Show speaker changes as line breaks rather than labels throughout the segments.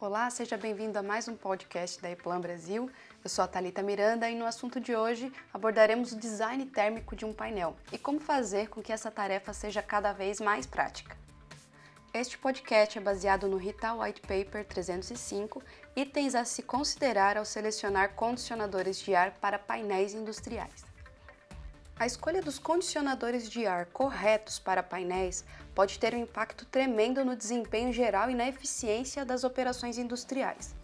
Olá, seja bem-vindo a mais um podcast da Eplan Brasil. Eu sou a Thalita Miranda e no assunto de hoje abordaremos o design térmico de um painel e como fazer com que essa tarefa seja cada vez mais prática. Este podcast é baseado no Rita White Paper 305, itens a se considerar ao selecionar condicionadores de ar para painéis industriais. A escolha dos condicionadores de ar corretos para painéis pode ter um impacto tremendo no desempenho geral e na eficiência das operações industriais.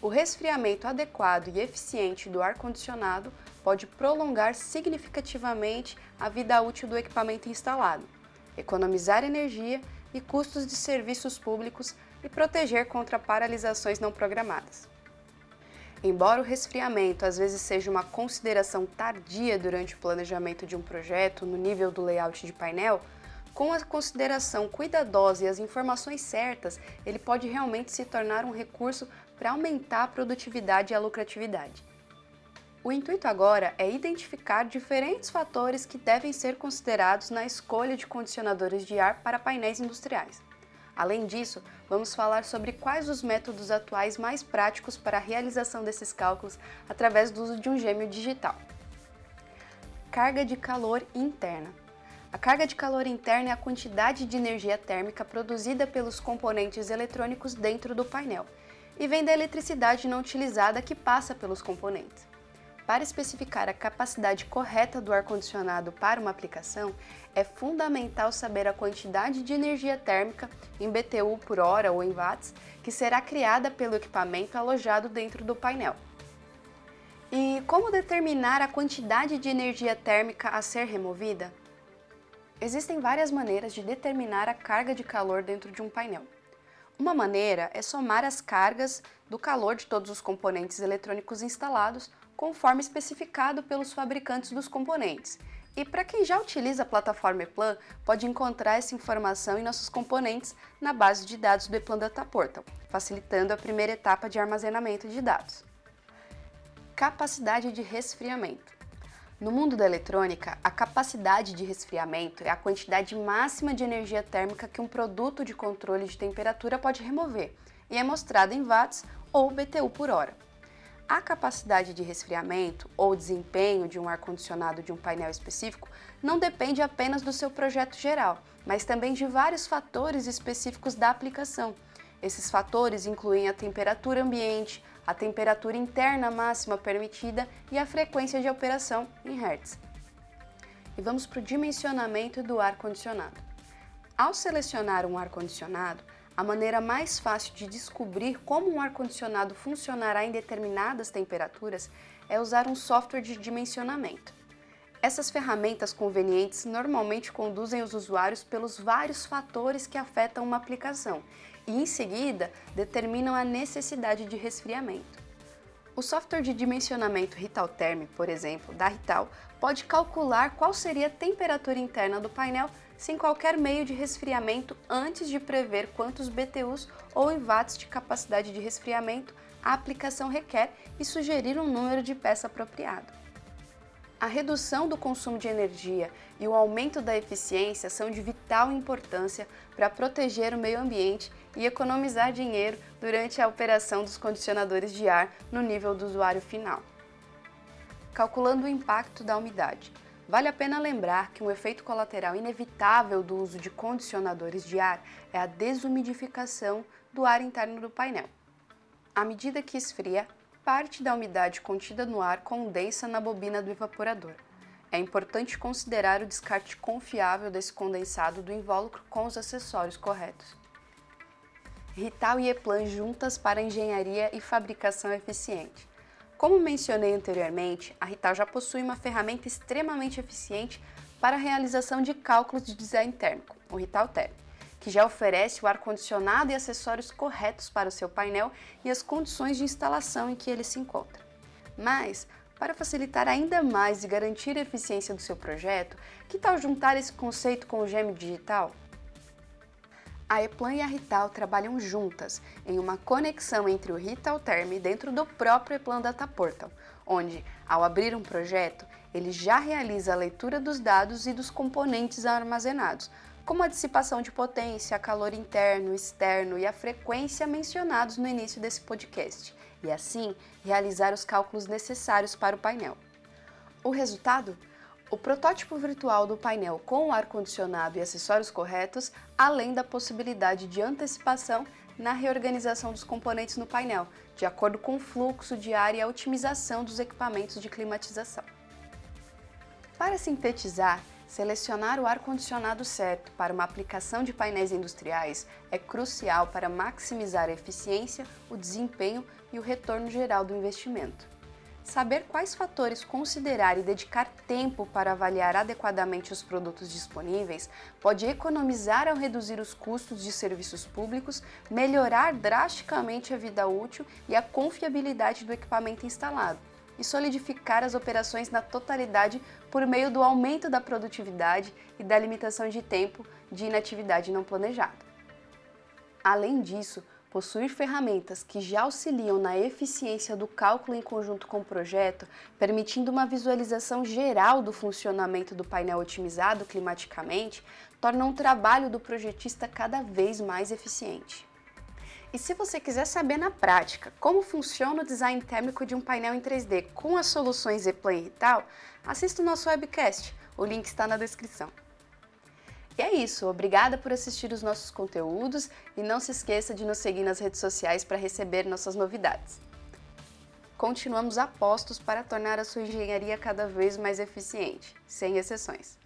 O resfriamento adequado e eficiente do ar-condicionado pode prolongar significativamente a vida útil do equipamento instalado, economizar energia e custos de serviços públicos e proteger contra paralisações não programadas. Embora o resfriamento às vezes seja uma consideração tardia durante o planejamento de um projeto no nível do layout de painel, com a consideração cuidadosa e as informações certas, ele pode realmente se tornar um recurso para aumentar a produtividade e a lucratividade. O intuito agora é identificar diferentes fatores que devem ser considerados na escolha de condicionadores de ar para painéis industriais. Além disso, vamos falar sobre quais os métodos atuais mais práticos para a realização desses cálculos através do uso de um gêmeo digital. Carga de calor interna. A carga de calor interna é a quantidade de energia térmica produzida pelos componentes eletrônicos dentro do painel e vem da eletricidade não utilizada que passa pelos componentes. Para especificar a capacidade correta do ar-condicionado para uma aplicação, é fundamental saber a quantidade de energia térmica em BTU por hora ou em watts que será criada pelo equipamento alojado dentro do painel. E como determinar a quantidade de energia térmica a ser removida? Existem várias maneiras de determinar a carga de calor dentro de um painel. Uma maneira é somar as cargas do calor de todos os componentes eletrônicos instalados conforme especificado pelos fabricantes dos componentes. E para quem já utiliza a plataforma Eplan, pode encontrar essa informação em nossos componentes na base de dados do Eplan Data Portal, facilitando a primeira etapa de armazenamento de dados. Capacidade de resfriamento. No mundo da eletrônica, a capacidade de resfriamento é a quantidade máxima de energia térmica que um produto de controle de temperatura pode remover, e é mostrada em watts ou BTU por hora. A capacidade de resfriamento ou desempenho de um ar-condicionado de um painel específico não depende apenas do seu projeto geral, mas também de vários fatores específicos da aplicação. Esses fatores incluem a temperatura ambiente, a temperatura interna máxima permitida e a frequência de operação em Hertz. E vamos para o dimensionamento do ar-condicionado. Ao selecionar um ar-condicionado, a maneira mais fácil de descobrir como um ar-condicionado funcionará em determinadas temperaturas é usar um software de dimensionamento. Essas ferramentas convenientes normalmente conduzem os usuários pelos vários fatores que afetam uma aplicação e, em seguida, determinam a necessidade de resfriamento. O software de dimensionamento Ritalterm, por exemplo, da Rital, pode calcular qual seria a temperatura interna do painel sem qualquer meio de resfriamento antes de prever quantos BTUs ou watts de capacidade de resfriamento a aplicação requer e sugerir um número de peça apropriado. A redução do consumo de energia e o aumento da eficiência são de vital importância para proteger o meio ambiente e economizar dinheiro durante a operação dos condicionadores de ar no nível do usuário final. Calculando o impacto da umidade. Vale a pena lembrar que um efeito colateral inevitável do uso de condicionadores de ar é a desumidificação do ar interno do painel. À medida que esfria, parte da umidade contida no ar condensa na bobina do evaporador. É importante considerar o descarte confiável desse condensado do invólucro com os acessórios corretos. Rital e Eplan juntas para engenharia e fabricação eficiente. Como mencionei anteriormente, a Rital já possui uma ferramenta extremamente eficiente para a realização de cálculos de design térmico, o Rital Therm que já oferece o ar-condicionado e acessórios corretos para o seu painel e as condições de instalação em que ele se encontra. Mas, para facilitar ainda mais e garantir a eficiência do seu projeto, que tal juntar esse conceito com o gêmeo digital? A Eplan e a Rital trabalham juntas em uma conexão entre o Rital Term dentro do próprio Eplan Data Portal, onde, ao abrir um projeto, ele já realiza a leitura dos dados e dos componentes armazenados, como a dissipação de potência, calor interno, externo e a frequência mencionados no início desse podcast, e assim realizar os cálculos necessários para o painel. O resultado? O protótipo virtual do painel com ar-condicionado e acessórios corretos, além da possibilidade de antecipação na reorganização dos componentes no painel, de acordo com o fluxo de ar e a otimização dos equipamentos de climatização. Para sintetizar, selecionar o ar-condicionado certo para uma aplicação de painéis industriais é crucial para maximizar a eficiência, o desempenho e o retorno geral do investimento. Saber quais fatores considerar e dedicar tempo para avaliar adequadamente os produtos disponíveis pode economizar ao reduzir os custos de serviços públicos, melhorar drasticamente a vida útil e a confiabilidade do equipamento instalado e solidificar as operações na totalidade por meio do aumento da produtividade e da limitação de tempo de inatividade não planejada. Além disso, possuir ferramentas que já auxiliam na eficiência do cálculo em conjunto com o projeto, permitindo uma visualização geral do funcionamento do painel otimizado climaticamente, torna o trabalho do projetista cada vez mais eficiente. E se você quiser saber na prática como funciona o design térmico de um painel em 3D com as soluções E-Plan e tal, assista o nosso webcast, o link está na descrição. E é isso, obrigada por assistir os nossos conteúdos e não se esqueça de nos seguir nas redes sociais para receber nossas novidades. Continuamos a postos para tornar a sua engenharia cada vez mais eficiente, sem exceções.